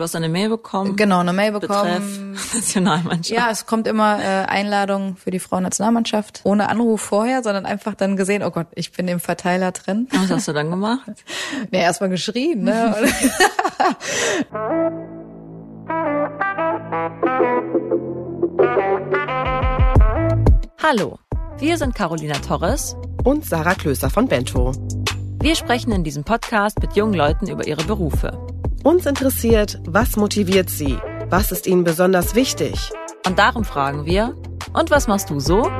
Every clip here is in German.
Du hast eine Mail bekommen. Genau, eine Mail bekommen. Betreff Nationalmannschaft. Ja, es kommt immer äh, Einladung für die Frauennationalmannschaft. Ohne Anruf vorher, sondern einfach dann gesehen, oh Gott, ich bin im Verteiler drin. Was hast du dann gemacht? Nee, erstmal geschrien, ne? Hallo, wir sind Carolina Torres und Sarah Klöser von Bento. Wir sprechen in diesem Podcast mit jungen Leuten über ihre Berufe. Uns interessiert, was motiviert sie? Was ist ihnen besonders wichtig? Und darum fragen wir, und was machst du so?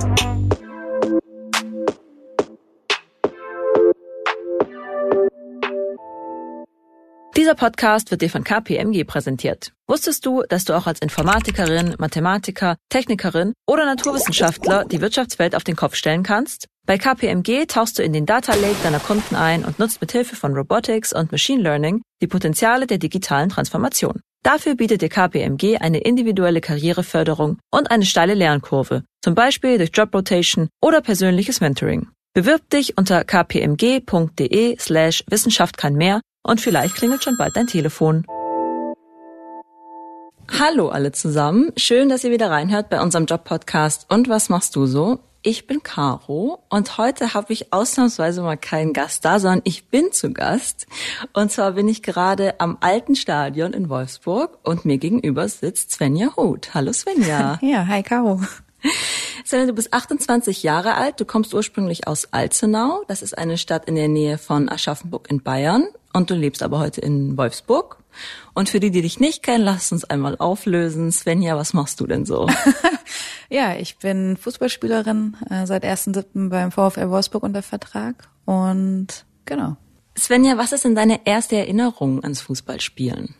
Dieser Podcast wird dir von KPMG präsentiert. Wusstest du, dass du auch als Informatikerin, Mathematiker, Technikerin oder Naturwissenschaftler die Wirtschaftswelt auf den Kopf stellen kannst? Bei KPMG tauchst du in den Data Lake deiner Kunden ein und nutzt mit Hilfe von Robotics und Machine Learning die Potenziale der digitalen Transformation. Dafür bietet dir KPMG eine individuelle Karriereförderung und eine steile Lernkurve, zum Beispiel durch Job Rotation oder persönliches Mentoring. Bewirb dich unter kpmg.de slash Wissenschaft kann mehr und vielleicht klingelt schon bald dein Telefon. Hallo alle zusammen, schön, dass ihr wieder reinhört bei unserem Job-Podcast Und was machst du so? Ich bin Caro und heute habe ich ausnahmsweise mal keinen Gast da, sondern ich bin zu Gast. Und zwar bin ich gerade am alten Stadion in Wolfsburg und mir gegenüber sitzt Svenja Huth. Hallo Svenja. Ja, hi Caro. Svenja, du bist 28 Jahre alt, du kommst ursprünglich aus Alzenau. Das ist eine Stadt in der Nähe von Aschaffenburg in Bayern und du lebst aber heute in Wolfsburg. Und für die, die dich nicht kennen, lass uns einmal auflösen. Svenja, was machst du denn so? ja, ich bin Fußballspielerin äh, seit 1.7. beim VfL Wolfsburg unter Vertrag und genau. Svenja, was ist denn deine erste Erinnerung ans Fußballspielen?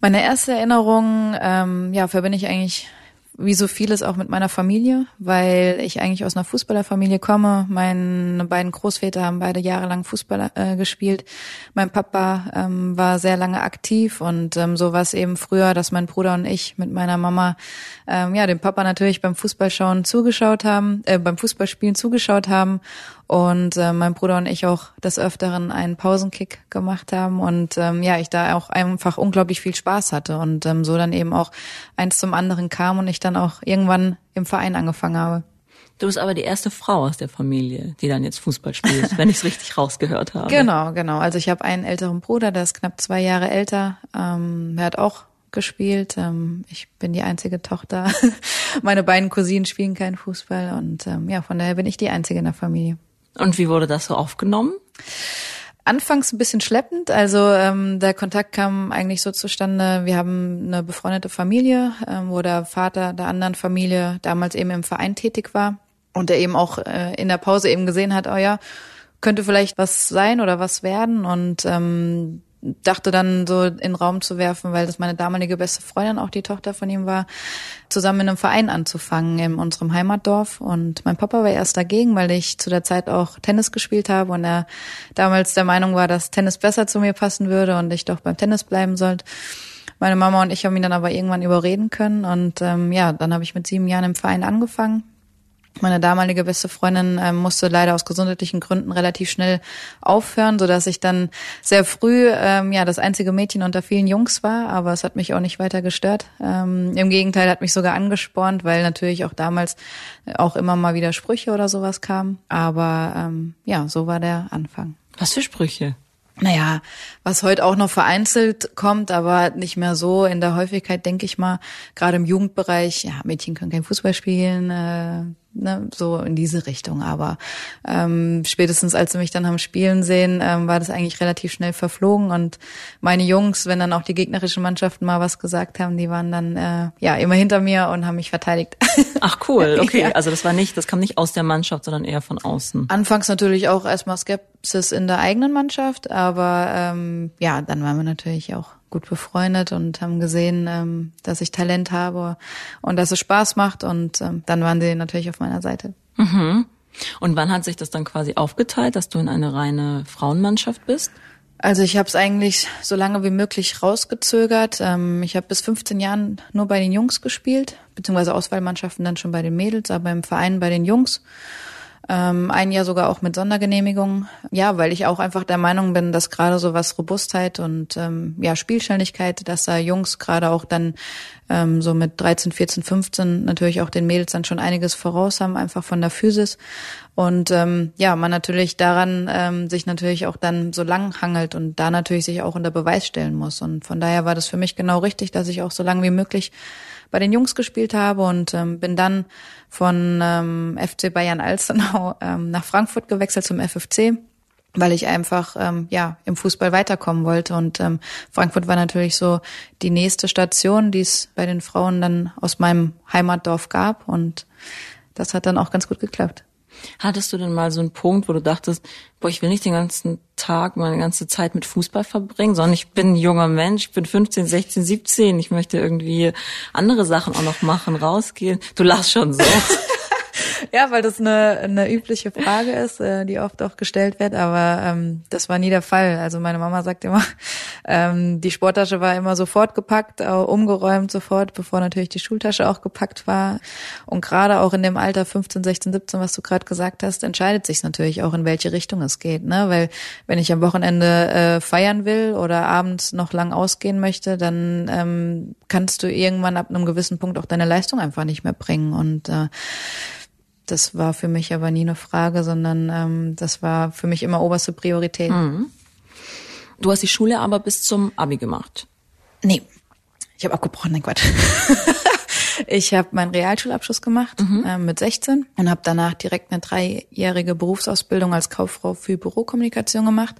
Meine erste Erinnerung, ähm, ja, verbinde ich eigentlich wie so vieles auch mit meiner Familie, weil ich eigentlich aus einer Fußballerfamilie komme. Meine beiden Großväter haben beide jahrelang Fußball äh, gespielt. Mein Papa ähm, war sehr lange aktiv und ähm, so war es eben früher, dass mein Bruder und ich mit meiner Mama ähm, ja dem Papa natürlich beim Fußballschauen zugeschaut haben, äh, beim Fußballspielen zugeschaut haben und äh, mein Bruder und ich auch des Öfteren einen Pausenkick gemacht haben und ähm, ja, ich da auch einfach unglaublich viel Spaß hatte und ähm, so dann eben auch eins zum anderen kam und ich dann auch irgendwann im Verein angefangen habe. Du bist aber die erste Frau aus der Familie, die dann jetzt Fußball spielt, wenn ich es richtig rausgehört habe. Genau, genau. Also ich habe einen älteren Bruder, der ist knapp zwei Jahre älter. Ähm, er hat auch gespielt. Ähm, ich bin die einzige Tochter. Meine beiden Cousinen spielen keinen Fußball und ähm, ja, von daher bin ich die einzige in der Familie. Und wie wurde das so aufgenommen? Anfangs ein bisschen schleppend. Also ähm, der Kontakt kam eigentlich so zustande. Wir haben eine befreundete Familie, ähm, wo der Vater der anderen Familie damals eben im Verein tätig war und der eben auch äh, in der Pause eben gesehen hat, oh ja, könnte vielleicht was sein oder was werden. Und ähm, dachte dann so in den Raum zu werfen, weil das meine damalige beste Freundin auch die Tochter von ihm war, zusammen in einem Verein anzufangen in unserem Heimatdorf. Und mein Papa war erst dagegen, weil ich zu der Zeit auch Tennis gespielt habe und er damals der Meinung war, dass Tennis besser zu mir passen würde und ich doch beim Tennis bleiben sollte. Meine Mama und ich haben ihn dann aber irgendwann überreden können und ähm, ja, dann habe ich mit sieben Jahren im Verein angefangen meine damalige beste Freundin ähm, musste leider aus gesundheitlichen Gründen relativ schnell aufhören, so dass ich dann sehr früh ähm, ja das einzige Mädchen unter vielen Jungs war, aber es hat mich auch nicht weiter gestört. Ähm, Im Gegenteil hat mich sogar angespornt, weil natürlich auch damals auch immer mal wieder Sprüche oder sowas kamen. Aber ähm, ja, so war der Anfang. Was für Sprüche? Naja, was heute auch noch vereinzelt kommt, aber nicht mehr so in der Häufigkeit, denke ich mal, gerade im Jugendbereich, ja, Mädchen können kein Fußball spielen, äh, ne, so in diese Richtung. Aber ähm, spätestens als sie mich dann haben spielen sehen, ähm, war das eigentlich relativ schnell verflogen. Und meine Jungs, wenn dann auch die gegnerischen Mannschaften mal was gesagt haben, die waren dann äh, ja immer hinter mir und haben mich verteidigt. Ach cool, okay. Ja. Also das war nicht, das kam nicht aus der Mannschaft, sondern eher von außen. Anfangs natürlich auch erstmal Skepsis in der eigenen Mannschaft, aber ähm, ja, dann waren wir natürlich auch gut befreundet und haben gesehen, ähm, dass ich Talent habe und dass es Spaß macht und ähm, dann waren sie natürlich auf meiner Seite. Mhm. Und wann hat sich das dann quasi aufgeteilt, dass du in eine reine Frauenmannschaft bist? Also ich habe es eigentlich so lange wie möglich rausgezögert. Ähm, ich habe bis 15 Jahren nur bei den Jungs gespielt, beziehungsweise Auswahlmannschaften dann schon bei den Mädels, aber im Verein bei den Jungs. Ähm, ein Jahr sogar auch mit Sondergenehmigung. Ja, weil ich auch einfach der Meinung bin, dass gerade so was Robustheit und ähm, ja Spielständigkeit, dass da Jungs gerade auch dann ähm, so mit 13, 14, 15 natürlich auch den Mädels dann schon einiges voraus haben, einfach von der Physis. Und ähm, ja, man natürlich daran ähm, sich natürlich auch dann so lang hangelt und da natürlich sich auch unter Beweis stellen muss. Und von daher war das für mich genau richtig, dass ich auch so lange wie möglich bei den Jungs gespielt habe und ähm, bin dann von ähm, FC Bayern Alstenau ähm, nach Frankfurt gewechselt zum FFC weil ich einfach ähm, ja im Fußball weiterkommen wollte und ähm, Frankfurt war natürlich so die nächste Station, die es bei den Frauen dann aus meinem Heimatdorf gab und das hat dann auch ganz gut geklappt. Hattest du denn mal so einen Punkt, wo du dachtest, boah, ich will nicht den ganzen Tag, meine ganze Zeit mit Fußball verbringen, sondern ich bin ein junger Mensch, ich bin 15, 16, 17, ich möchte irgendwie andere Sachen auch noch machen, rausgehen. Du lachst schon so. Ja, weil das eine, eine übliche Frage ist, äh, die oft auch gestellt wird, aber ähm, das war nie der Fall. Also meine Mama sagt immer, ähm, die Sporttasche war immer sofort gepackt, umgeräumt sofort, bevor natürlich die Schultasche auch gepackt war. Und gerade auch in dem Alter 15, 16, 17, was du gerade gesagt hast, entscheidet sich natürlich auch, in welche Richtung es geht. Ne? Weil wenn ich am Wochenende äh, feiern will oder abends noch lang ausgehen möchte, dann ähm, kannst du irgendwann ab einem gewissen Punkt auch deine Leistung einfach nicht mehr bringen. Und äh, das war für mich aber nie eine Frage, sondern ähm, das war für mich immer oberste Priorität. Mhm. Du hast die Schule aber bis zum Abi gemacht. Nee, ich habe abgebrochen, nein Quatsch. ich habe meinen Realschulabschluss gemacht mhm. äh, mit 16 und habe danach direkt eine dreijährige Berufsausbildung als Kauffrau für Bürokommunikation gemacht.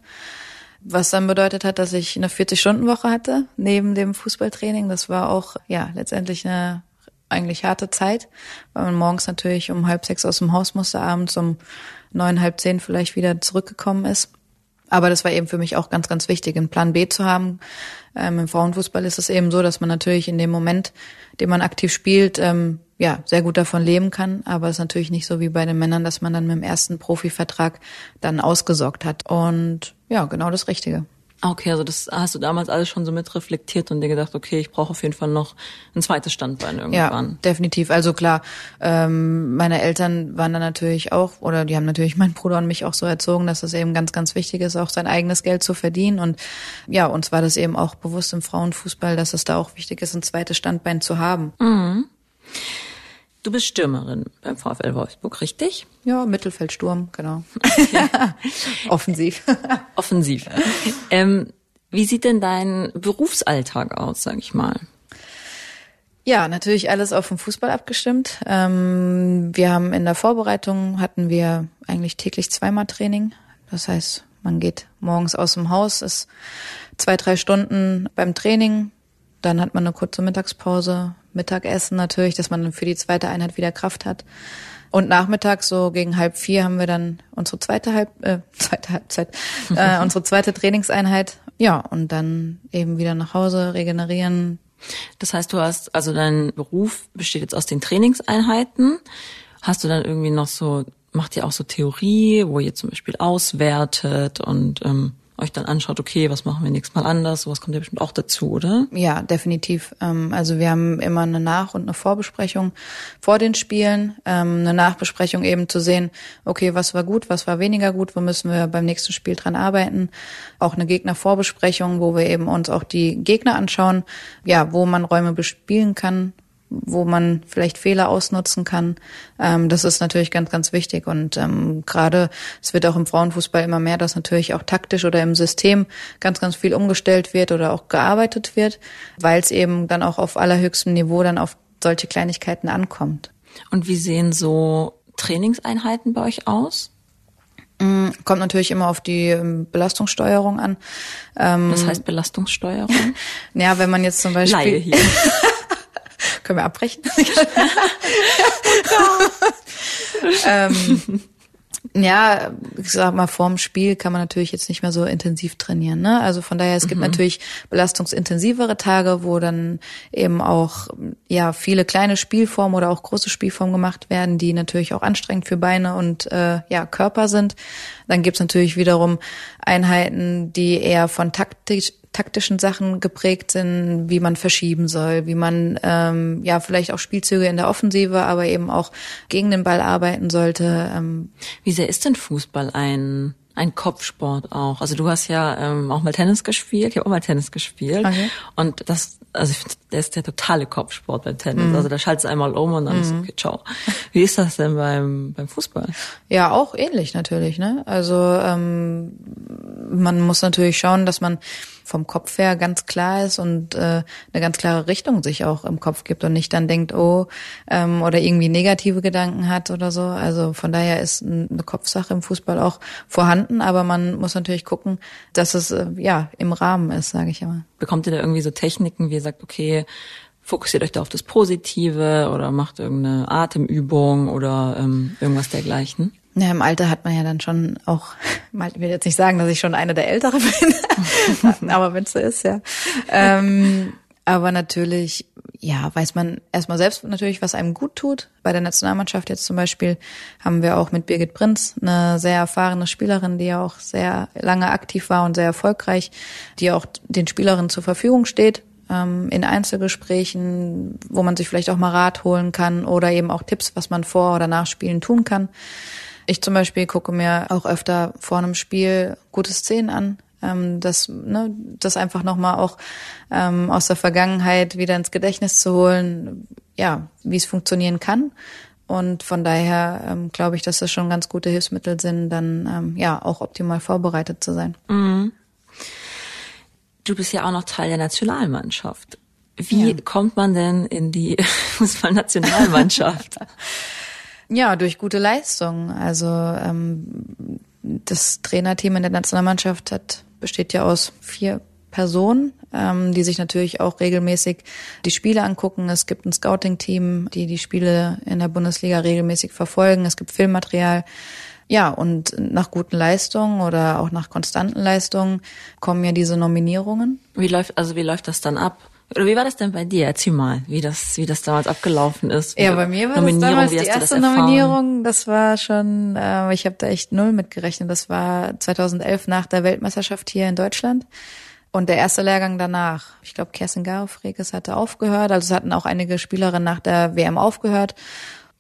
Was dann bedeutet hat, dass ich eine 40-Stunden-Woche hatte neben dem Fußballtraining. Das war auch ja letztendlich eine eigentlich harte Zeit, weil man morgens natürlich um halb sechs aus dem Haus musste, abends um neun, halb zehn vielleicht wieder zurückgekommen ist. Aber das war eben für mich auch ganz, ganz wichtig, einen Plan B zu haben. Ähm, Im Frauenfußball ist es eben so, dass man natürlich in dem Moment, den man aktiv spielt, ähm, ja, sehr gut davon leben kann. Aber es ist natürlich nicht so wie bei den Männern, dass man dann mit dem ersten Profivertrag dann ausgesorgt hat. Und ja, genau das Richtige. Okay, also das hast du damals alles schon so mit reflektiert und dir gedacht, okay, ich brauche auf jeden Fall noch ein zweites Standbein irgendwann. Ja, definitiv. Also klar, ähm, meine Eltern waren dann natürlich auch, oder die haben natürlich meinen Bruder und mich auch so erzogen, dass es eben ganz, ganz wichtig ist, auch sein eigenes Geld zu verdienen. Und ja, uns war das eben auch bewusst im Frauenfußball, dass es da auch wichtig ist, ein zweites Standbein zu haben. Mhm. Du bist Stürmerin beim VfL Wolfsburg, richtig? Ja, Mittelfeldsturm, genau. Offensiv. Offensiv. Ähm, wie sieht denn dein Berufsalltag aus, sag ich mal? Ja, natürlich alles auf den Fußball abgestimmt. Ähm, wir haben in der Vorbereitung hatten wir eigentlich täglich zweimal Training. Das heißt, man geht morgens aus dem Haus, ist zwei, drei Stunden beim Training, dann hat man eine kurze Mittagspause, Mittagessen natürlich, dass man dann für die zweite Einheit wieder Kraft hat. Und nachmittags so gegen halb vier haben wir dann unsere zweite halb äh, zweite Halbzeit, äh, unsere zweite Trainingseinheit. Ja, und dann eben wieder nach Hause regenerieren. Das heißt, du hast also dein Beruf besteht jetzt aus den Trainingseinheiten. Hast du dann irgendwie noch so macht ihr auch so Theorie, wo ihr zum Beispiel auswertet und ähm, euch dann anschaut, okay, was machen wir nächstes Mal anders, sowas kommt ja bestimmt auch dazu, oder? Ja, definitiv. Ähm, also wir haben immer eine Nach- und eine Vorbesprechung vor den Spielen, ähm, eine Nachbesprechung eben zu sehen, okay, was war gut, was war weniger gut, wo müssen wir beim nächsten Spiel dran arbeiten. Auch eine Gegnervorbesprechung, wo wir eben uns auch die Gegner anschauen, ja, wo man Räume bespielen kann, wo man vielleicht Fehler ausnutzen kann. Ähm, das ist natürlich ganz, ganz wichtig. Und ähm, gerade es wird auch im Frauenfußball immer mehr, dass natürlich auch taktisch oder im System ganz, ganz viel umgestellt wird oder auch gearbeitet wird, weil es eben dann auch auf allerhöchstem Niveau dann auf solche Kleinigkeiten ankommt. Und wie sehen so Trainingseinheiten bei euch aus? Mm, kommt natürlich immer auf die ähm, Belastungssteuerung an. Ähm, Was heißt Belastungssteuerung? ja, wenn man jetzt zum Beispiel. Laie hier. Können wir abbrechen? ähm, ja, ich sag mal, vorm Spiel kann man natürlich jetzt nicht mehr so intensiv trainieren. Ne? Also von daher, es gibt mhm. natürlich belastungsintensivere Tage, wo dann eben auch ja viele kleine Spielformen oder auch große Spielformen gemacht werden, die natürlich auch anstrengend für Beine und äh, ja Körper sind. Dann gibt's natürlich wiederum Einheiten, die eher von taktisch taktischen Sachen geprägt sind, wie man verschieben soll, wie man ähm, ja vielleicht auch Spielzüge in der Offensive, aber eben auch gegen den Ball arbeiten sollte. Ähm. Wie sehr ist denn Fußball ein ein Kopfsport auch. Also du hast ja ähm, auch mal Tennis gespielt, ich habe auch mal Tennis gespielt. Okay. Und das, also ich finde, der ist der totale Kopfsport beim Tennis. Mhm. Also da schaltest du einmal um und dann mhm. ist okay, ciao. Wie ist das denn beim, beim Fußball? Ja, auch ähnlich natürlich, ne? Also ähm, man muss natürlich schauen, dass man vom Kopf her ganz klar ist und äh, eine ganz klare Richtung sich auch im Kopf gibt und nicht dann denkt, oh, ähm, oder irgendwie negative Gedanken hat oder so. Also von daher ist eine Kopfsache im Fußball auch vorhanden, aber man muss natürlich gucken, dass es äh, ja im Rahmen ist, sage ich immer. Bekommt ihr da irgendwie so Techniken, wie ihr sagt, okay, fokussiert euch da auf das Positive oder macht irgendeine Atemübung oder ähm, irgendwas dergleichen? Ja, im Alter hat man ja dann schon auch, ich will jetzt nicht sagen, dass ich schon eine der Älteren bin, aber wenn es so ist, ja. Ähm, aber natürlich, ja, weiß man erstmal selbst natürlich, was einem gut tut. Bei der Nationalmannschaft jetzt zum Beispiel haben wir auch mit Birgit Prinz eine sehr erfahrene Spielerin, die ja auch sehr lange aktiv war und sehr erfolgreich, die auch den Spielerinnen zur Verfügung steht ähm, in Einzelgesprächen, wo man sich vielleicht auch mal Rat holen kann oder eben auch Tipps, was man vor oder nach Spielen tun kann. Ich zum Beispiel gucke mir auch öfter vor einem Spiel gute Szenen an, ähm, das, ne, das einfach nochmal auch ähm, aus der Vergangenheit wieder ins Gedächtnis zu holen, ja, wie es funktionieren kann. Und von daher ähm, glaube ich, dass das schon ganz gute Hilfsmittel sind, dann ähm, ja auch optimal vorbereitet zu sein. Mhm. Du bist ja auch noch Teil der Nationalmannschaft. Wie ja. kommt man denn in die Fußballnationalmannschaft? Ja, durch gute Leistung. Also ähm, das Trainerteam in der Nationalmannschaft hat, besteht ja aus vier Personen, ähm, die sich natürlich auch regelmäßig die Spiele angucken. Es gibt ein Scouting-Team, die die Spiele in der Bundesliga regelmäßig verfolgen. Es gibt Filmmaterial. Ja, und nach guten Leistungen oder auch nach konstanten Leistungen kommen ja diese Nominierungen. Wie läuft, also wie läuft das dann ab? Oder wie war das denn bei dir? Erzähl mal, wie das, wie das damals abgelaufen ist. Ja, bei mir war das damals die erste das Nominierung. Das war schon, äh, ich habe da echt null mitgerechnet. Das war 2011 nach der Weltmeisterschaft hier in Deutschland. Und der erste Lehrgang danach, ich glaube, Kerstin Garofrekes hatte aufgehört. Also es hatten auch einige Spielerinnen nach der WM aufgehört.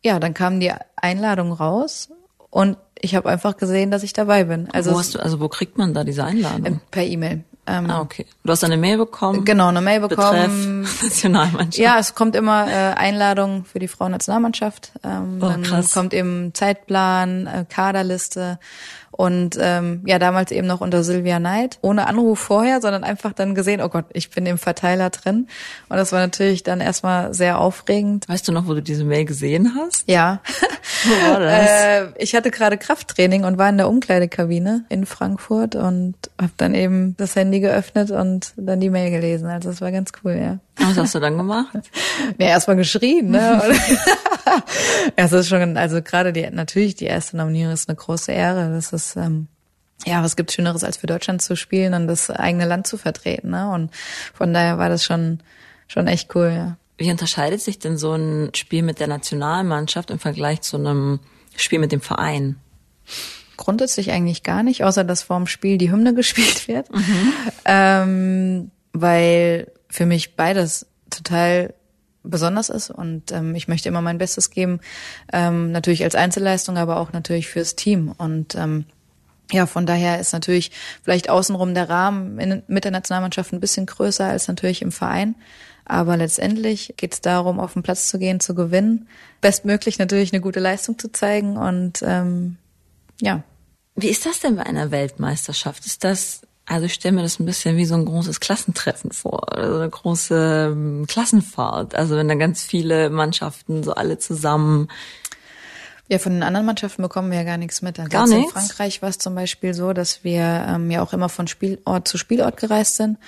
Ja, dann kam die Einladung raus und ich habe einfach gesehen, dass ich dabei bin. Also wo hast du, also wo kriegt man da diese Einladung? Per E-Mail. Ähm, ah, okay. Du hast eine Mail bekommen? Genau, eine Mail bekommen. Betreff Nationalmannschaft. Ja, es kommt immer äh, Einladung für die Frauennationalmannschaft. Ähm, oh, dann krass. kommt eben Zeitplan, äh, Kaderliste und ähm, ja, damals eben noch unter Sylvia Knight, ohne Anruf vorher, sondern einfach dann gesehen, oh Gott, ich bin im Verteiler drin. Und das war natürlich dann erstmal sehr aufregend. Weißt du noch, wo du diese Mail gesehen hast? Ja. Wo war das? äh, ich hatte gerade Krafttraining und war in der Umkleidekabine in Frankfurt und habe dann eben das Handy geöffnet und dann die Mail gelesen. Also das war ganz cool, ja. Was hast du dann gemacht? ja, erstmal geschrien, ne? ja, es ist schon, also gerade die, natürlich die erste Nominierung ist eine große Ehre. Das ist, ähm, ja, was gibt Schöneres, als für Deutschland zu spielen und das eigene Land zu vertreten, ne? Und von daher war das schon, schon echt cool, ja. Wie unterscheidet sich denn so ein Spiel mit der Nationalmannschaft im Vergleich zu einem Spiel mit dem Verein? Grundsätzlich eigentlich gar nicht, außer dass vorm Spiel die Hymne gespielt wird. Mhm. Ähm, weil für mich beides total besonders ist und ähm, ich möchte immer mein Bestes geben, ähm, natürlich als Einzelleistung, aber auch natürlich fürs Team und ähm, ja, von daher ist natürlich vielleicht außenrum der Rahmen in, mit der Nationalmannschaft ein bisschen größer als natürlich im Verein. Aber letztendlich geht es darum, auf den Platz zu gehen, zu gewinnen, bestmöglich natürlich eine gute Leistung zu zeigen und ähm, ja. Wie ist das denn bei einer Weltmeisterschaft? Ist das also ich stelle mir das ein bisschen wie so ein großes Klassentreffen vor, oder so eine große ähm, Klassenfahrt. Also wenn da ganz viele Mannschaften so alle zusammen. Ja, von den anderen Mannschaften bekommen wir ja gar nichts mit. Also gar nichts. In Frankreich war es zum Beispiel so, dass wir ähm, ja auch immer von Spielort zu Spielort gereist sind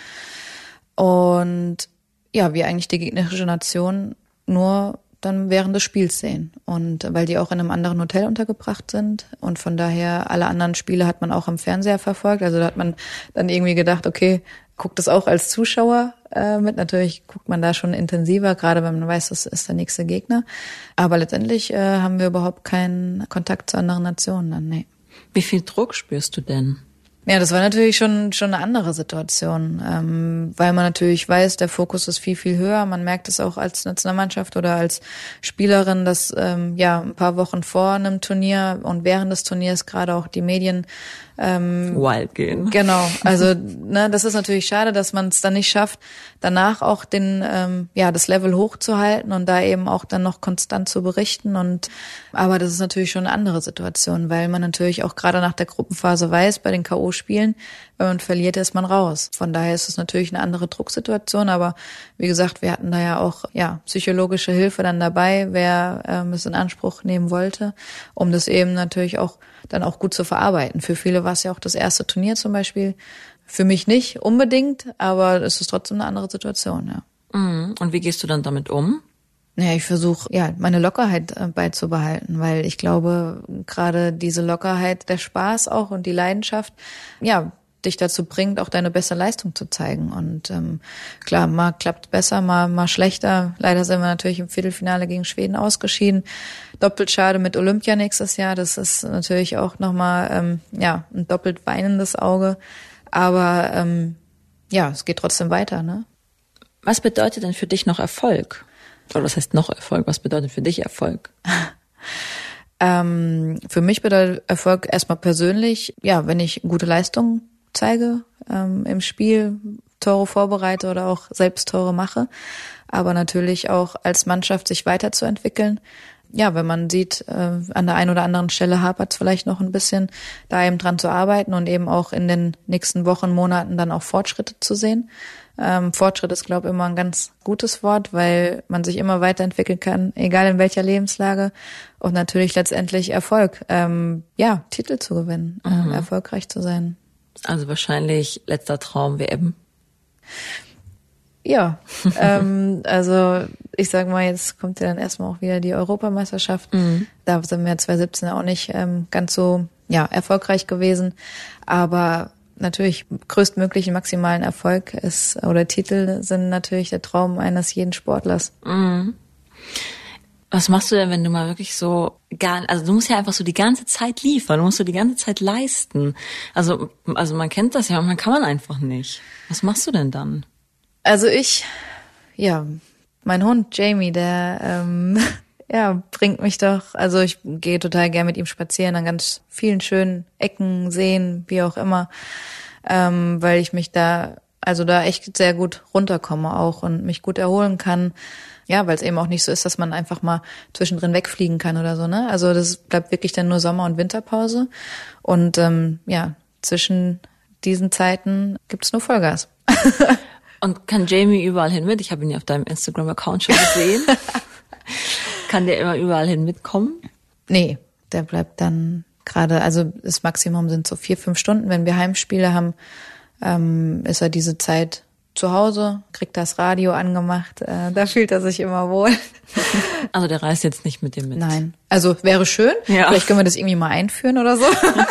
und ja, wir eigentlich die gegnerische Nation nur dann während des Spiels sehen. Und weil die auch in einem anderen Hotel untergebracht sind und von daher alle anderen Spiele hat man auch im Fernseher verfolgt. Also da hat man dann irgendwie gedacht, okay, guckt es auch als Zuschauer äh, mit. Natürlich guckt man da schon intensiver, gerade wenn man weiß, das ist der nächste Gegner. Aber letztendlich äh, haben wir überhaupt keinen Kontakt zu anderen Nationen dann, nee. Wie viel Druck spürst du denn? Ja, das war natürlich schon schon eine andere Situation, ähm, weil man natürlich weiß, der Fokus ist viel viel höher. Man merkt es auch als Nationalmannschaft oder als Spielerin, dass ähm, ja ein paar Wochen vor einem Turnier und während des Turniers gerade auch die Medien ähm, wild gehen. Genau, also ne, das ist natürlich schade, dass man es dann nicht schafft, danach auch den ähm, ja das Level hochzuhalten und da eben auch dann noch konstant zu berichten und aber das ist natürlich schon eine andere Situation, weil man natürlich auch gerade nach der Gruppenphase weiß, bei den KO Spielen, wenn man verliert, ist man raus. Von daher ist es natürlich eine andere Drucksituation, aber wie gesagt, wir hatten da ja auch ja psychologische Hilfe dann dabei, wer ähm, es in Anspruch nehmen wollte, um das eben natürlich auch dann auch gut zu verarbeiten. Für viele war es ja auch das erste Turnier zum Beispiel. Für mich nicht unbedingt, aber es ist trotzdem eine andere Situation, ja. Mhm. Und wie gehst du dann damit um? Naja, ich versuche ja meine Lockerheit äh, beizubehalten, weil ich glaube, gerade diese Lockerheit, der Spaß auch und die Leidenschaft, ja, dich dazu bringt, auch deine beste Leistung zu zeigen. Und ähm, klar, mal klappt besser, mal, mal schlechter. Leider sind wir natürlich im Viertelfinale gegen Schweden ausgeschieden. Doppelt schade mit Olympia nächstes Jahr. Das ist natürlich auch nochmal ähm, ja, ein doppelt weinendes Auge. Aber ähm, ja, es geht trotzdem weiter, ne? Was bedeutet denn für dich noch Erfolg? Oder was heißt noch Erfolg? Was bedeutet für dich Erfolg? ähm, für mich bedeutet Erfolg erstmal persönlich, ja, wenn ich gute Leistungen zeige ähm, im Spiel, Tore vorbereite oder auch selbst Tore mache, aber natürlich auch als Mannschaft sich weiterzuentwickeln. Ja, wenn man sieht, äh, an der einen oder anderen Stelle hapert es vielleicht noch ein bisschen, da eben dran zu arbeiten und eben auch in den nächsten Wochen, Monaten dann auch Fortschritte zu sehen. Ähm, Fortschritt ist, glaube ich, immer ein ganz gutes Wort, weil man sich immer weiterentwickeln kann, egal in welcher Lebenslage. Und natürlich letztendlich Erfolg, ähm, ja, Titel zu gewinnen, mhm. erfolgreich zu sein. Also wahrscheinlich letzter Traum WM. Ja, ähm, also ich sag mal, jetzt kommt ja dann erstmal auch wieder die Europameisterschaft. Mhm. Da sind wir 2017 auch nicht ähm, ganz so ja erfolgreich gewesen, aber natürlich größtmöglichen maximalen Erfolg ist oder Titel sind natürlich der Traum eines jeden Sportlers. Mhm. Was machst du denn, wenn du mal wirklich so gar, also du musst ja einfach so die ganze Zeit liefern, du musst so die ganze Zeit leisten. Also, also man kennt das ja, man kann man einfach nicht. Was machst du denn dann? Also ich, ja, mein Hund Jamie, der, ähm, ja, bringt mich doch, also ich gehe total gern mit ihm spazieren an ganz vielen schönen Ecken, Seen, wie auch immer, ähm, weil ich mich da, also da echt sehr gut runterkomme auch und mich gut erholen kann. Ja, weil es eben auch nicht so ist, dass man einfach mal zwischendrin wegfliegen kann oder so, ne? Also das bleibt wirklich dann nur Sommer- und Winterpause. Und ähm, ja, zwischen diesen Zeiten gibt's nur Vollgas. und kann Jamie überall hin mit? Ich habe ihn ja auf deinem Instagram-Account schon gesehen. kann der immer überall hin mitkommen? Nee, der bleibt dann gerade, also das Maximum sind so vier, fünf Stunden. Wenn wir Heimspiele haben, ähm, ist er diese Zeit zu Hause, kriegt das Radio angemacht, äh, da fühlt er sich immer wohl. Also der reist jetzt nicht mit dir mit? Nein. Also wäre schön. Ja. Vielleicht können wir das irgendwie mal einführen oder so.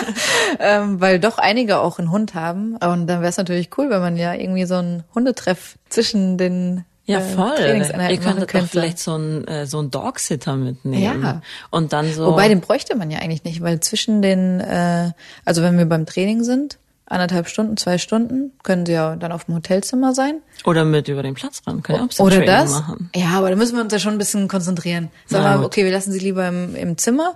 ähm, weil doch einige auch einen Hund haben. Und dann wäre es natürlich cool, wenn man ja irgendwie so einen Hundetreff zwischen den ja, äh, voll. Ihr könntet doch vielleicht so ein äh, so ein Dogsitter mitnehmen. Ja. Und dann so. Wobei den bräuchte man ja eigentlich nicht, weil zwischen den, äh, also wenn wir beim Training sind, anderthalb Stunden, zwei Stunden, können sie ja dann auf dem Hotelzimmer sein. Oder mit über den Platz ran, können ja auch Oder das. Machen. Ja, aber da müssen wir uns ja schon ein bisschen konzentrieren. Sag mal, okay, wir lassen sie lieber im, im Zimmer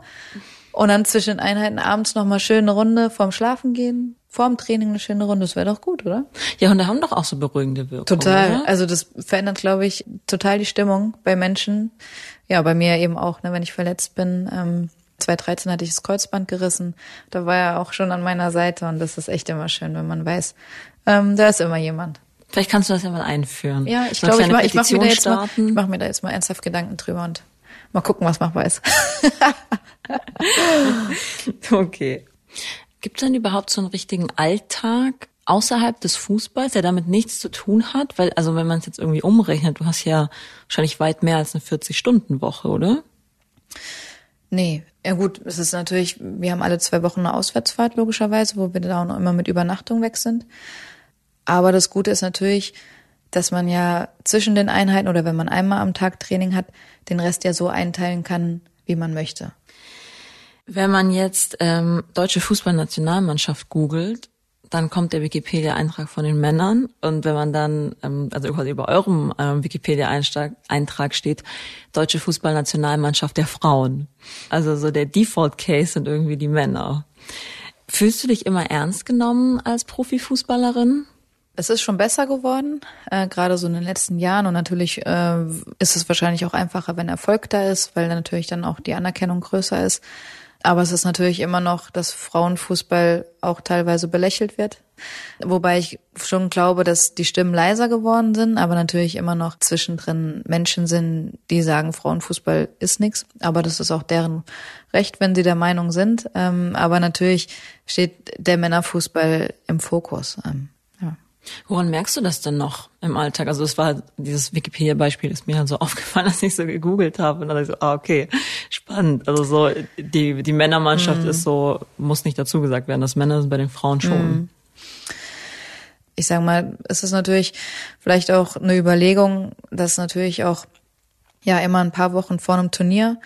und dann zwischen den Einheiten abends nochmal schön eine Runde vorm Schlafen gehen. Vorm Training eine schöne Runde, das wäre doch gut, oder? Ja, Hunde haben doch auch so beruhigende Wirkung. Total. Oder? Also das verändert, glaube ich, total die Stimmung bei Menschen. Ja, bei mir eben auch, ne, wenn ich verletzt bin. Ähm, 2013 hatte ich das Kreuzband gerissen. Da war er auch schon an meiner Seite und das ist echt immer schön, wenn man weiß, ähm, da ist immer jemand. Vielleicht kannst du das ja mal einführen. Ja, ich glaube, ich mache ich mach mir, da jetzt mal, ich mach mir da jetzt mal ernsthaft Gedanken drüber und mal gucken, was machbar ist. okay. Gibt es denn überhaupt so einen richtigen Alltag außerhalb des Fußballs, der damit nichts zu tun hat? Weil, also wenn man es jetzt irgendwie umrechnet, du hast ja wahrscheinlich weit mehr als eine 40-Stunden-Woche, oder? Nee, ja gut, es ist natürlich, wir haben alle zwei Wochen eine Auswärtsfahrt, logischerweise, wo wir da auch noch immer mit Übernachtung weg sind. Aber das Gute ist natürlich, dass man ja zwischen den Einheiten oder wenn man einmal am Tag Training hat, den Rest ja so einteilen kann, wie man möchte. Wenn man jetzt ähm, deutsche Fußballnationalmannschaft googelt, dann kommt der Wikipedia-Eintrag von den Männern und wenn man dann, ähm, also quasi über eurem ähm, Wikipedia-Eintrag steht, deutsche Fußballnationalmannschaft der Frauen. Also so der Default-Case sind irgendwie die Männer. Fühlst du dich immer ernst genommen als Profifußballerin? Es ist schon besser geworden, äh, gerade so in den letzten Jahren. Und natürlich äh, ist es wahrscheinlich auch einfacher, wenn Erfolg da ist, weil natürlich dann auch die Anerkennung größer ist. Aber es ist natürlich immer noch, dass Frauenfußball auch teilweise belächelt wird. Wobei ich schon glaube, dass die Stimmen leiser geworden sind, aber natürlich immer noch zwischendrin Menschen sind, die sagen, Frauenfußball ist nichts. Aber das ist auch deren Recht, wenn sie der Meinung sind. Ähm, aber natürlich steht der Männerfußball im Fokus. Woran merkst du das denn noch im Alltag? Also es war dieses Wikipedia-Beispiel ist mir halt so aufgefallen, dass ich so gegoogelt habe und dann so, ah, okay, spannend. Also so die, die Männermannschaft mm. ist so, muss nicht dazu gesagt werden, das Männer sind bei den Frauen schon. Mm. Ich sag mal, es ist natürlich vielleicht auch eine Überlegung, dass natürlich auch ja immer ein paar Wochen vor einem Turnier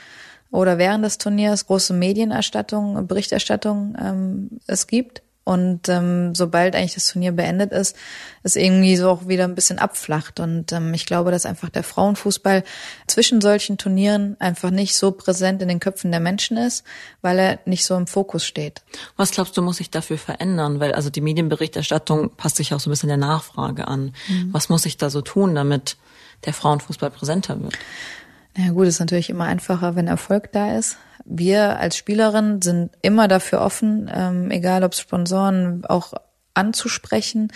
oder während des Turniers große Medienerstattung, Berichterstattung ähm, es gibt und ähm, sobald eigentlich das Turnier beendet ist, ist irgendwie so auch wieder ein bisschen abflacht. Und ähm, ich glaube, dass einfach der Frauenfußball zwischen solchen Turnieren einfach nicht so präsent in den Köpfen der Menschen ist, weil er nicht so im Fokus steht. Was glaubst du, muss sich dafür verändern? Weil also die Medienberichterstattung passt sich auch so ein bisschen der Nachfrage an. Mhm. Was muss ich da so tun, damit der Frauenfußball präsenter wird? Ja gut, ist natürlich immer einfacher, wenn Erfolg da ist. Wir als Spielerin sind immer dafür offen, ähm, egal ob Sponsoren auch anzusprechen,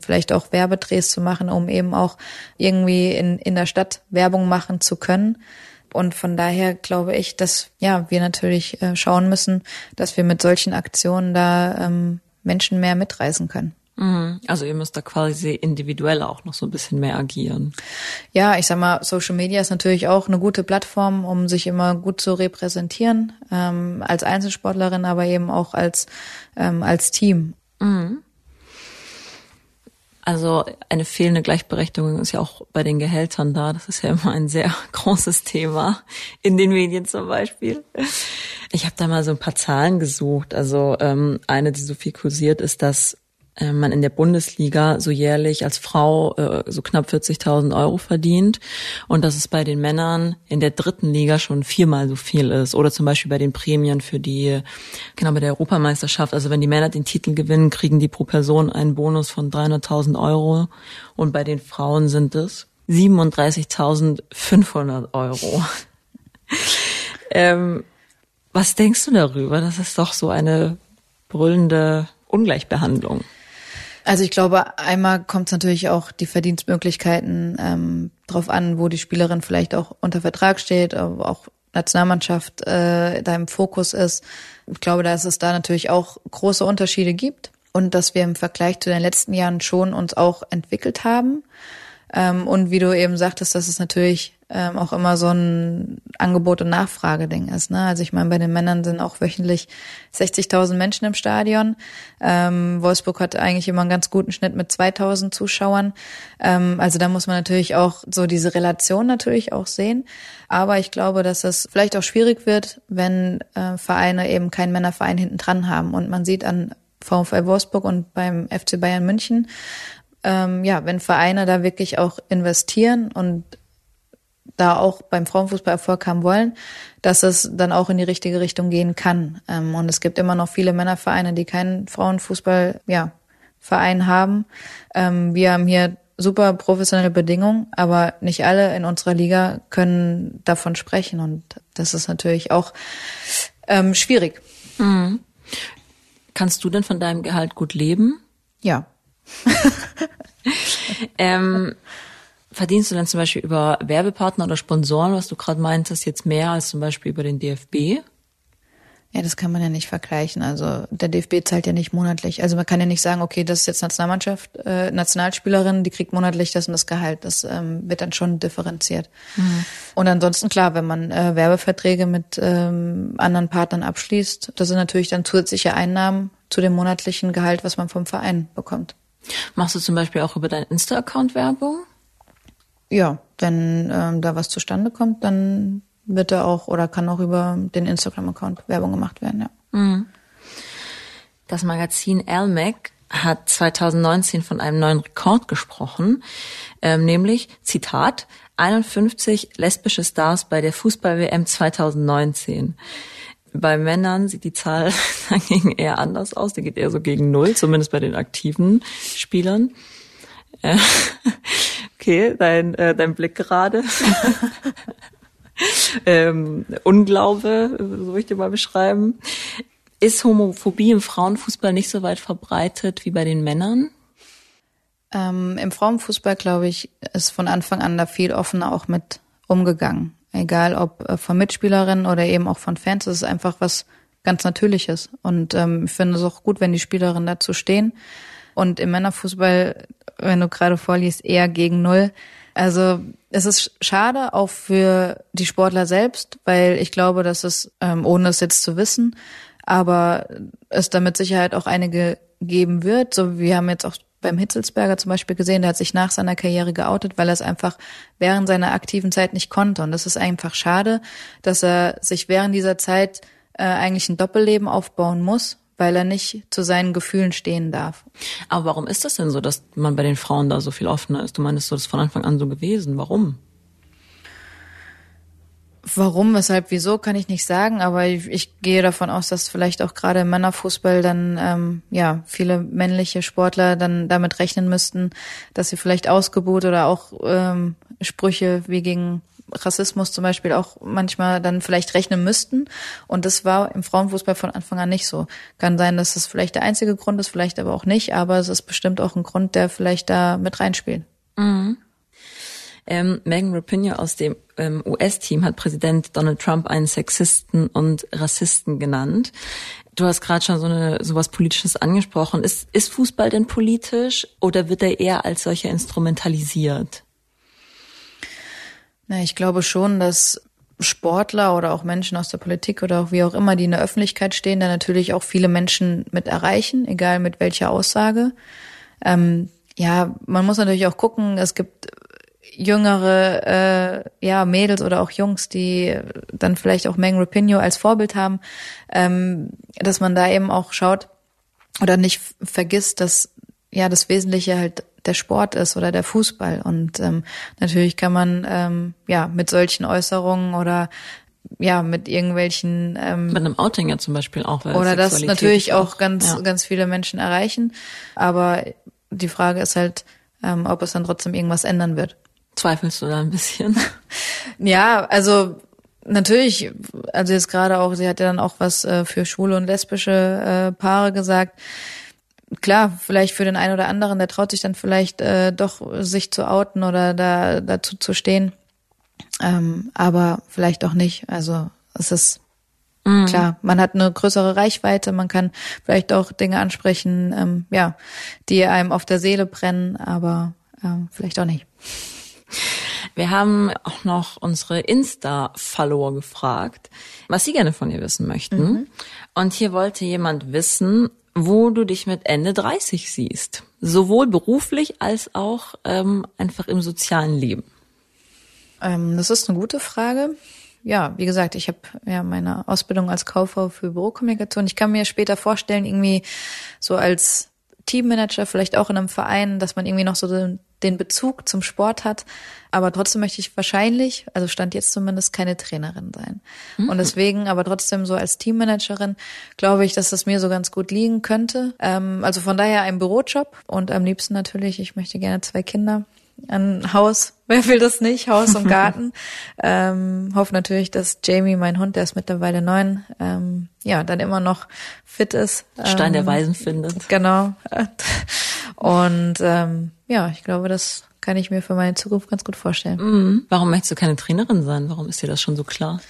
vielleicht auch Werbedrehs zu machen, um eben auch irgendwie in, in der Stadt Werbung machen zu können. Und von daher glaube ich, dass ja wir natürlich äh, schauen müssen, dass wir mit solchen Aktionen da ähm, Menschen mehr mitreißen können. Mhm. Also ihr müsst da quasi individuell auch noch so ein bisschen mehr agieren. Ja, ich sag mal, Social Media ist natürlich auch eine gute Plattform, um sich immer gut zu repräsentieren, ähm, als Einzelsportlerin, aber eben auch als, ähm, als Team. Mhm. Also eine fehlende Gleichberechtigung ist ja auch bei den Gehältern da. Das ist ja immer ein sehr großes Thema in den Medien zum Beispiel. Ich habe da mal so ein paar Zahlen gesucht. Also ähm, eine, die so viel kursiert, ist, dass äh, man in der Bundesliga so jährlich als Frau äh, so knapp 40.000 Euro verdient und dass es bei den Männern in der dritten Liga schon viermal so viel ist. Oder zum Beispiel bei den Prämien für die, genau bei der Europameisterschaft. Also wenn die Männer den Titel gewinnen, kriegen die pro Person einen Bonus von 300.000 Euro und bei den Frauen sind es 37.500 Euro. ähm, was denkst du darüber? Das ist doch so eine brüllende Ungleichbehandlung. Also ich glaube, einmal kommt es natürlich auch die Verdienstmöglichkeiten ähm, drauf an, wo die Spielerin vielleicht auch unter Vertrag steht, aber auch Nationalmannschaft äh, da im Fokus ist. Ich glaube, dass es da natürlich auch große Unterschiede gibt und dass wir im Vergleich zu den letzten Jahren schon uns auch entwickelt haben. Ähm, und wie du eben sagtest, dass es natürlich ähm, auch immer so ein Angebot- und Nachfrageding ist. Ne? Also ich meine, bei den Männern sind auch wöchentlich 60.000 Menschen im Stadion. Ähm, Wolfsburg hat eigentlich immer einen ganz guten Schnitt mit 2.000 Zuschauern. Ähm, also da muss man natürlich auch so diese Relation natürlich auch sehen. Aber ich glaube, dass es vielleicht auch schwierig wird, wenn äh, Vereine eben keinen Männerverein hinten dran haben. Und man sieht an VfL Wolfsburg und beim FC Bayern München, ähm, ja, wenn Vereine da wirklich auch investieren und da auch beim Frauenfußball Erfolg haben wollen, dass es dann auch in die richtige Richtung gehen kann. Ähm, und es gibt immer noch viele Männervereine, die keinen Frauenfußball, ja, Verein haben. Ähm, wir haben hier super professionelle Bedingungen, aber nicht alle in unserer Liga können davon sprechen und das ist natürlich auch ähm, schwierig. Mhm. Kannst du denn von deinem Gehalt gut leben? Ja. ähm, verdienst du dann zum Beispiel über Werbepartner oder Sponsoren, was du gerade meintest, jetzt mehr als zum Beispiel über den DFB? Ja, das kann man ja nicht vergleichen. Also der DFB zahlt ja nicht monatlich. Also man kann ja nicht sagen, okay, das ist jetzt Nationalmannschaft, äh, Nationalspielerin, die kriegt monatlich das und das Gehalt. Das ähm, wird dann schon differenziert. Mhm. Und ansonsten klar, wenn man äh, Werbeverträge mit ähm, anderen Partnern abschließt, das sind natürlich dann zusätzliche Einnahmen zu dem monatlichen Gehalt, was man vom Verein bekommt. Machst du zum Beispiel auch über deinen Insta-Account Werbung? Ja, wenn ähm, da was zustande kommt, dann wird da auch oder kann auch über den Instagram-Account Werbung gemacht werden, ja. Mhm. Das Magazin Elmec hat 2019 von einem neuen Rekord gesprochen, ähm, nämlich, Zitat, 51 lesbische Stars bei der Fußball-WM 2019. Bei Männern sieht die Zahl dagegen eher anders aus. Die geht eher so gegen Null, zumindest bei den aktiven Spielern. Äh, okay, dein, äh, dein Blick gerade. ähm, Unglaube, so würde ich dir mal beschreiben. Ist Homophobie im Frauenfußball nicht so weit verbreitet wie bei den Männern? Ähm, Im Frauenfußball, glaube ich, ist von Anfang an da viel offener auch mit umgegangen. Egal ob äh, von Mitspielerinnen oder eben auch von Fans, das ist einfach was ganz Natürliches. Und ähm, ich finde es auch gut, wenn die Spielerinnen dazu stehen. Und im Männerfußball, wenn du gerade vorliest, eher gegen Null. Also es ist schade auch für die Sportler selbst, weil ich glaube, dass es, ähm, ohne es jetzt zu wissen, aber es da mit Sicherheit auch einige geben wird. So, wir haben jetzt auch beim Hitzelsberger zum Beispiel gesehen, der hat sich nach seiner Karriere geoutet, weil er es einfach während seiner aktiven Zeit nicht konnte. Und das ist einfach schade, dass er sich während dieser Zeit äh, eigentlich ein Doppelleben aufbauen muss, weil er nicht zu seinen Gefühlen stehen darf. Aber warum ist das denn so, dass man bei den Frauen da so viel offener ist? Du meinst, so das von Anfang an so gewesen. Warum? Warum, weshalb, wieso, kann ich nicht sagen, aber ich, ich gehe davon aus, dass vielleicht auch gerade im Männerfußball dann ähm, ja viele männliche Sportler dann damit rechnen müssten, dass sie vielleicht ausgebuht oder auch ähm, Sprüche wie gegen Rassismus zum Beispiel auch manchmal dann vielleicht rechnen müssten. Und das war im Frauenfußball von Anfang an nicht so. Kann sein, dass das vielleicht der einzige Grund ist, vielleicht aber auch nicht, aber es ist bestimmt auch ein Grund, der vielleicht da mit reinspielt. Mhm. Ähm, Megan Rapinoe aus dem ähm, US-Team hat Präsident Donald Trump einen Sexisten und Rassisten genannt. Du hast gerade schon so eine sowas Politisches angesprochen. Ist, ist Fußball denn politisch oder wird er eher als solcher instrumentalisiert? Na, ich glaube schon, dass Sportler oder auch Menschen aus der Politik oder auch wie auch immer, die in der Öffentlichkeit stehen, da natürlich auch viele Menschen mit erreichen, egal mit welcher Aussage. Ähm, ja, man muss natürlich auch gucken, es gibt jüngere äh, ja Mädels oder auch Jungs, die dann vielleicht auch Megan Rapinoe als Vorbild haben, ähm, dass man da eben auch schaut oder nicht vergisst, dass ja das Wesentliche halt der Sport ist oder der Fußball und ähm, natürlich kann man ähm, ja mit solchen Äußerungen oder ja mit irgendwelchen ähm, mit einem Outing ja zum Beispiel auch oder das natürlich auch, auch ganz ja. ganz viele Menschen erreichen, aber die Frage ist halt, ähm, ob es dann trotzdem irgendwas ändern wird. Zweifelst du da ein bisschen? ja, also natürlich, also jetzt gerade auch, sie hat ja dann auch was äh, für schwule und lesbische äh, Paare gesagt. Klar, vielleicht für den einen oder anderen, der traut sich dann vielleicht äh, doch sich zu outen oder da dazu zu stehen. Ähm, aber vielleicht auch nicht. Also es ist mhm. klar, man hat eine größere Reichweite, man kann vielleicht auch Dinge ansprechen, ähm, ja, die einem auf der Seele brennen, aber ähm, vielleicht auch nicht. Wir haben auch noch unsere Insta-Follower gefragt, was sie gerne von ihr wissen möchten. Mhm. Und hier wollte jemand wissen, wo du dich mit Ende 30 siehst. Sowohl beruflich als auch ähm, einfach im sozialen Leben. Ähm, das ist eine gute Frage. Ja, wie gesagt, ich habe ja meine Ausbildung als Kauffrau für Bürokommunikation. Ich kann mir später vorstellen, irgendwie so als Teammanager, vielleicht auch in einem Verein, dass man irgendwie noch so den, Bezug zum Sport hat. Aber trotzdem möchte ich wahrscheinlich, also stand jetzt zumindest, keine Trainerin sein. Mhm. Und deswegen, aber trotzdem so als Teammanagerin, glaube ich, dass das mir so ganz gut liegen könnte. Ähm, also von daher ein Bürojob und am liebsten natürlich, ich möchte gerne zwei Kinder ein Haus. Wer will das nicht? Haus und Garten. ähm, hoffe natürlich, dass Jamie, mein Hund, der ist mittlerweile neun, ähm, ja, dann immer noch fit ist. Stein ähm, der Weisen findet. Genau. Und ähm, ja, ich glaube, das kann ich mir für meine Zukunft ganz gut vorstellen. Mhm. Warum möchtest du keine Trainerin sein? Warum ist dir das schon so klar?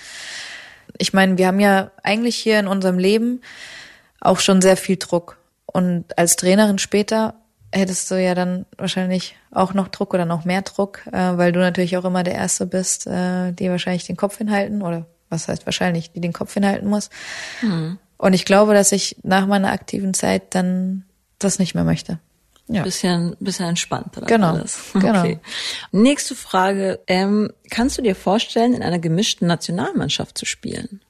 Ich meine, wir haben ja eigentlich hier in unserem Leben auch schon sehr viel Druck. Und als Trainerin später hättest du ja dann wahrscheinlich auch noch Druck oder noch mehr Druck, äh, weil du natürlich auch immer der Erste bist, äh, die wahrscheinlich den Kopf hinhalten oder was heißt wahrscheinlich, die den Kopf hinhalten muss. Mhm. Und ich glaube, dass ich nach meiner aktiven Zeit dann das nicht mehr möchte. Ja. Bisschen, bisschen entspannter. Genau. Alles. genau. Okay. Nächste Frage. Ähm, kannst du dir vorstellen, in einer gemischten Nationalmannschaft zu spielen?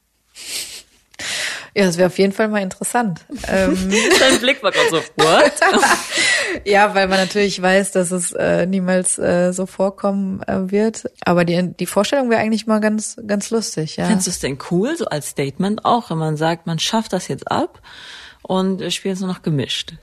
Ja, das wäre auf jeden Fall mal interessant. ähm, Dein Blick war gerade so, what? ja, weil man natürlich weiß, dass es äh, niemals äh, so vorkommen äh, wird. Aber die, die Vorstellung wäre eigentlich mal ganz, ganz lustig, ja. Findest du es denn cool, so als Statement auch, wenn man sagt, man schafft das jetzt ab und spielt es nur noch gemischt?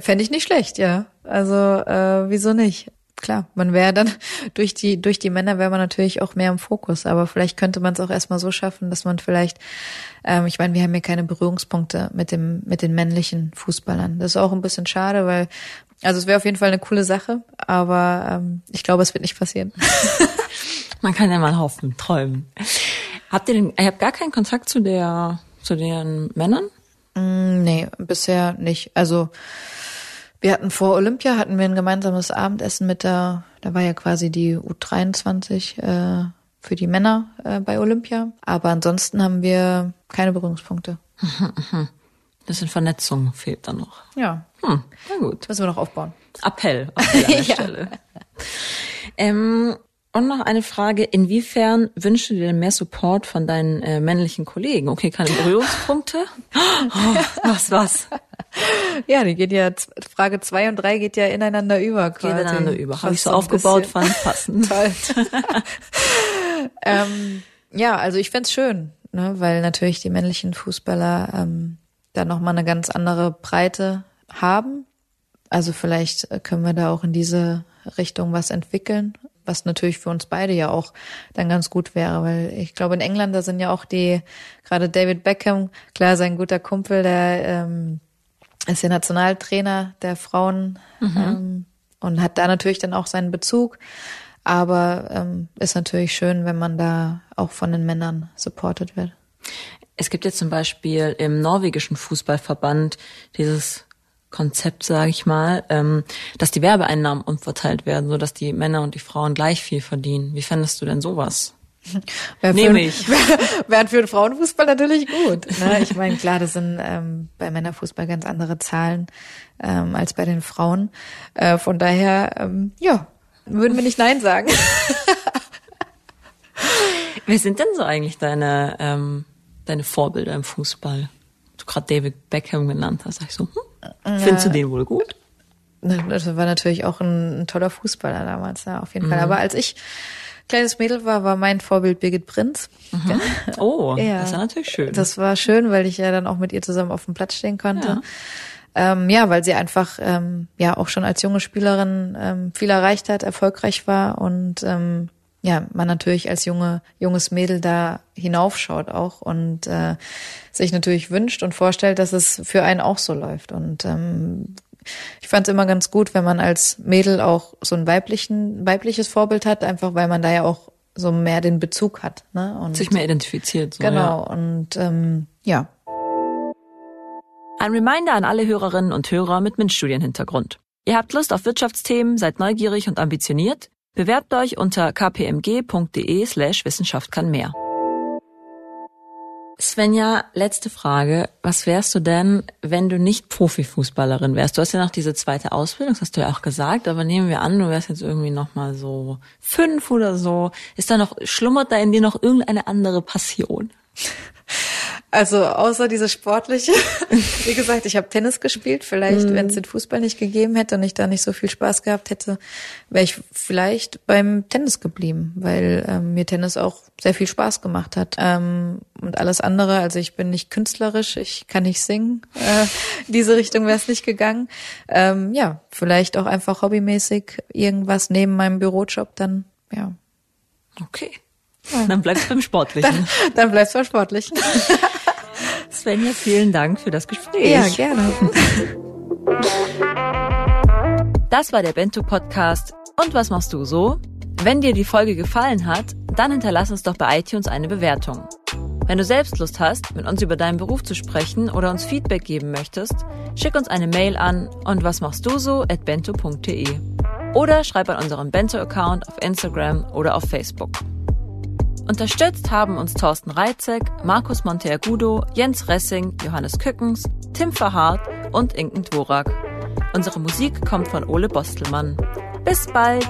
Fände ich nicht schlecht, ja. Also äh, wieso nicht? Klar, man wäre dann durch die durch die Männer wäre man natürlich auch mehr im Fokus, aber vielleicht könnte man es auch erstmal so schaffen, dass man vielleicht, ähm, ich meine, wir haben ja keine Berührungspunkte mit dem mit den männlichen Fußballern. Das ist auch ein bisschen schade, weil also es wäre auf jeden Fall eine coole Sache, aber ähm, ich glaube, es wird nicht passieren. man kann ja mal hoffen, träumen. Habt ihr denn? Ihr habt gar keinen Kontakt zu der zu den Männern? Mm, nee, bisher nicht. Also wir hatten vor Olympia hatten wir ein gemeinsames Abendessen mit der, da war ja quasi die U23 äh, für die Männer äh, bei Olympia. Aber ansonsten haben wir keine Berührungspunkte. bisschen Vernetzung fehlt dann noch. Ja. Hm, na gut. Müssen wir noch aufbauen. Appell, Appell an der Ja. Stelle. Ähm, und noch eine Frage, inwiefern wünschst du dir denn mehr Support von deinen äh, männlichen Kollegen? Okay, keine Berührungspunkte? Oh, was, was? Ja, die geht ja, Frage zwei und drei geht ja ineinander über quasi. Geht ineinander über. Habe ich so aufgebaut, bisschen. fand passend. Toll. ähm, ja, also ich fänd's schön, ne, weil natürlich die männlichen Fußballer ähm, da nochmal eine ganz andere Breite haben. Also vielleicht äh, können wir da auch in diese Richtung was entwickeln, was natürlich für uns beide ja auch dann ganz gut wäre, weil ich glaube in England, da sind ja auch die, gerade David Beckham, klar, sein guter Kumpel, der ähm, ist ja Nationaltrainer der Frauen ähm, und hat da natürlich dann auch seinen Bezug. Aber ähm, ist natürlich schön, wenn man da auch von den Männern supported wird. Es gibt jetzt zum Beispiel im norwegischen Fußballverband dieses Konzept, sage ich mal, ähm, dass die Werbeeinnahmen umverteilt werden, so dass die Männer und die Frauen gleich viel verdienen. Wie fändest du denn sowas? Wär Nehme für, ich. Wären für den Frauenfußball natürlich gut. Ne? Ich meine, klar, das sind ähm, bei Männerfußball ganz andere Zahlen ähm, als bei den Frauen. Äh, von daher, ähm, ja, würden wir nicht Nein sagen. Wer sind denn so eigentlich deine, ähm, deine Vorbilder im Fußball? Du gerade David Beckham genannt hast, sag ich so, hm? findest du den wohl gut? Das war natürlich auch ein, ein toller Fußballer damals, ja, auf jeden Fall. Aber als ich kleines Mädel war, war mein Vorbild Birgit Prinz. Oh, Ja. das ja natürlich schön. Das war schön, weil ich ja dann auch mit ihr zusammen auf dem Platz stehen konnte. Ja, ähm, ja weil sie einfach ähm, ja auch schon als junge Spielerin ähm, viel erreicht hat, erfolgreich war und ähm, ja, man natürlich als junge junges Mädel da hinaufschaut auch und äh, sich natürlich wünscht und vorstellt, dass es für einen auch so läuft. Und ähm, ich fand es immer ganz gut, wenn man als Mädel auch so ein weiblichen weibliches Vorbild hat, einfach weil man da ja auch so mehr den Bezug hat. Ne? Und sich mehr identifiziert. So, Genau, Ja. und ähm, ja. Ein Reminder an alle Hörerinnen und Hörer mit MINT-Studienhintergrund. Ihr habt Lust auf Wirtschaftsthemen, seid neugierig und ambitioniert? Bewerbt euch unter kpmg.de slash Wissenschaft kann mehr. Svenja, letzte Frage. Was wärst du denn, wenn du nicht Profifußballerin wärst? Du hast ja noch diese zweite Ausbildung, das hast du ja auch gesagt, aber nehmen wir an, du wärst jetzt irgendwie noch mal so fünf oder so. Ist da noch, schlummert da in dir noch irgendeine andere Passion? Also außer diese sportliche, wie gesagt, ich habe Tennis gespielt. Vielleicht, wenn es den Fußball nicht gegeben hätte und ich da nicht so viel Spaß gehabt hätte, wäre ich vielleicht beim Tennis geblieben, weil ähm, mir Tennis auch sehr viel Spaß gemacht hat. Ähm, und alles andere, also ich bin nicht künstlerisch, ich kann nicht singen. Äh, diese Richtung wäre es nicht gegangen. Ähm, ja, vielleicht auch einfach hobbymäßig irgendwas neben meinem Bürojob dann, ja. Okay. Dann bleibst du beim Sportlichen. Dann bleibst du beim Sportlichen. Svenja, vielen Dank für das Gespräch. Ja, gerne. Das war der Bento Podcast. Und was machst du so? Wenn dir die Folge gefallen hat, dann hinterlass uns doch bei iTunes eine Bewertung. Wenn du selbst Lust hast, mit uns über deinen Beruf zu sprechen oder uns Feedback geben möchtest, schick uns eine Mail an und was machst du so at bento.de oder schreib an unseren Bento-Account auf Instagram oder auf Facebook. Unterstützt haben uns Thorsten Reitzek, Markus Monteagudo, Jens Ressing, Johannes Kückens, Tim Verhardt und Inken Dvorak. Unsere Musik kommt von Ole Bostelmann. Bis bald!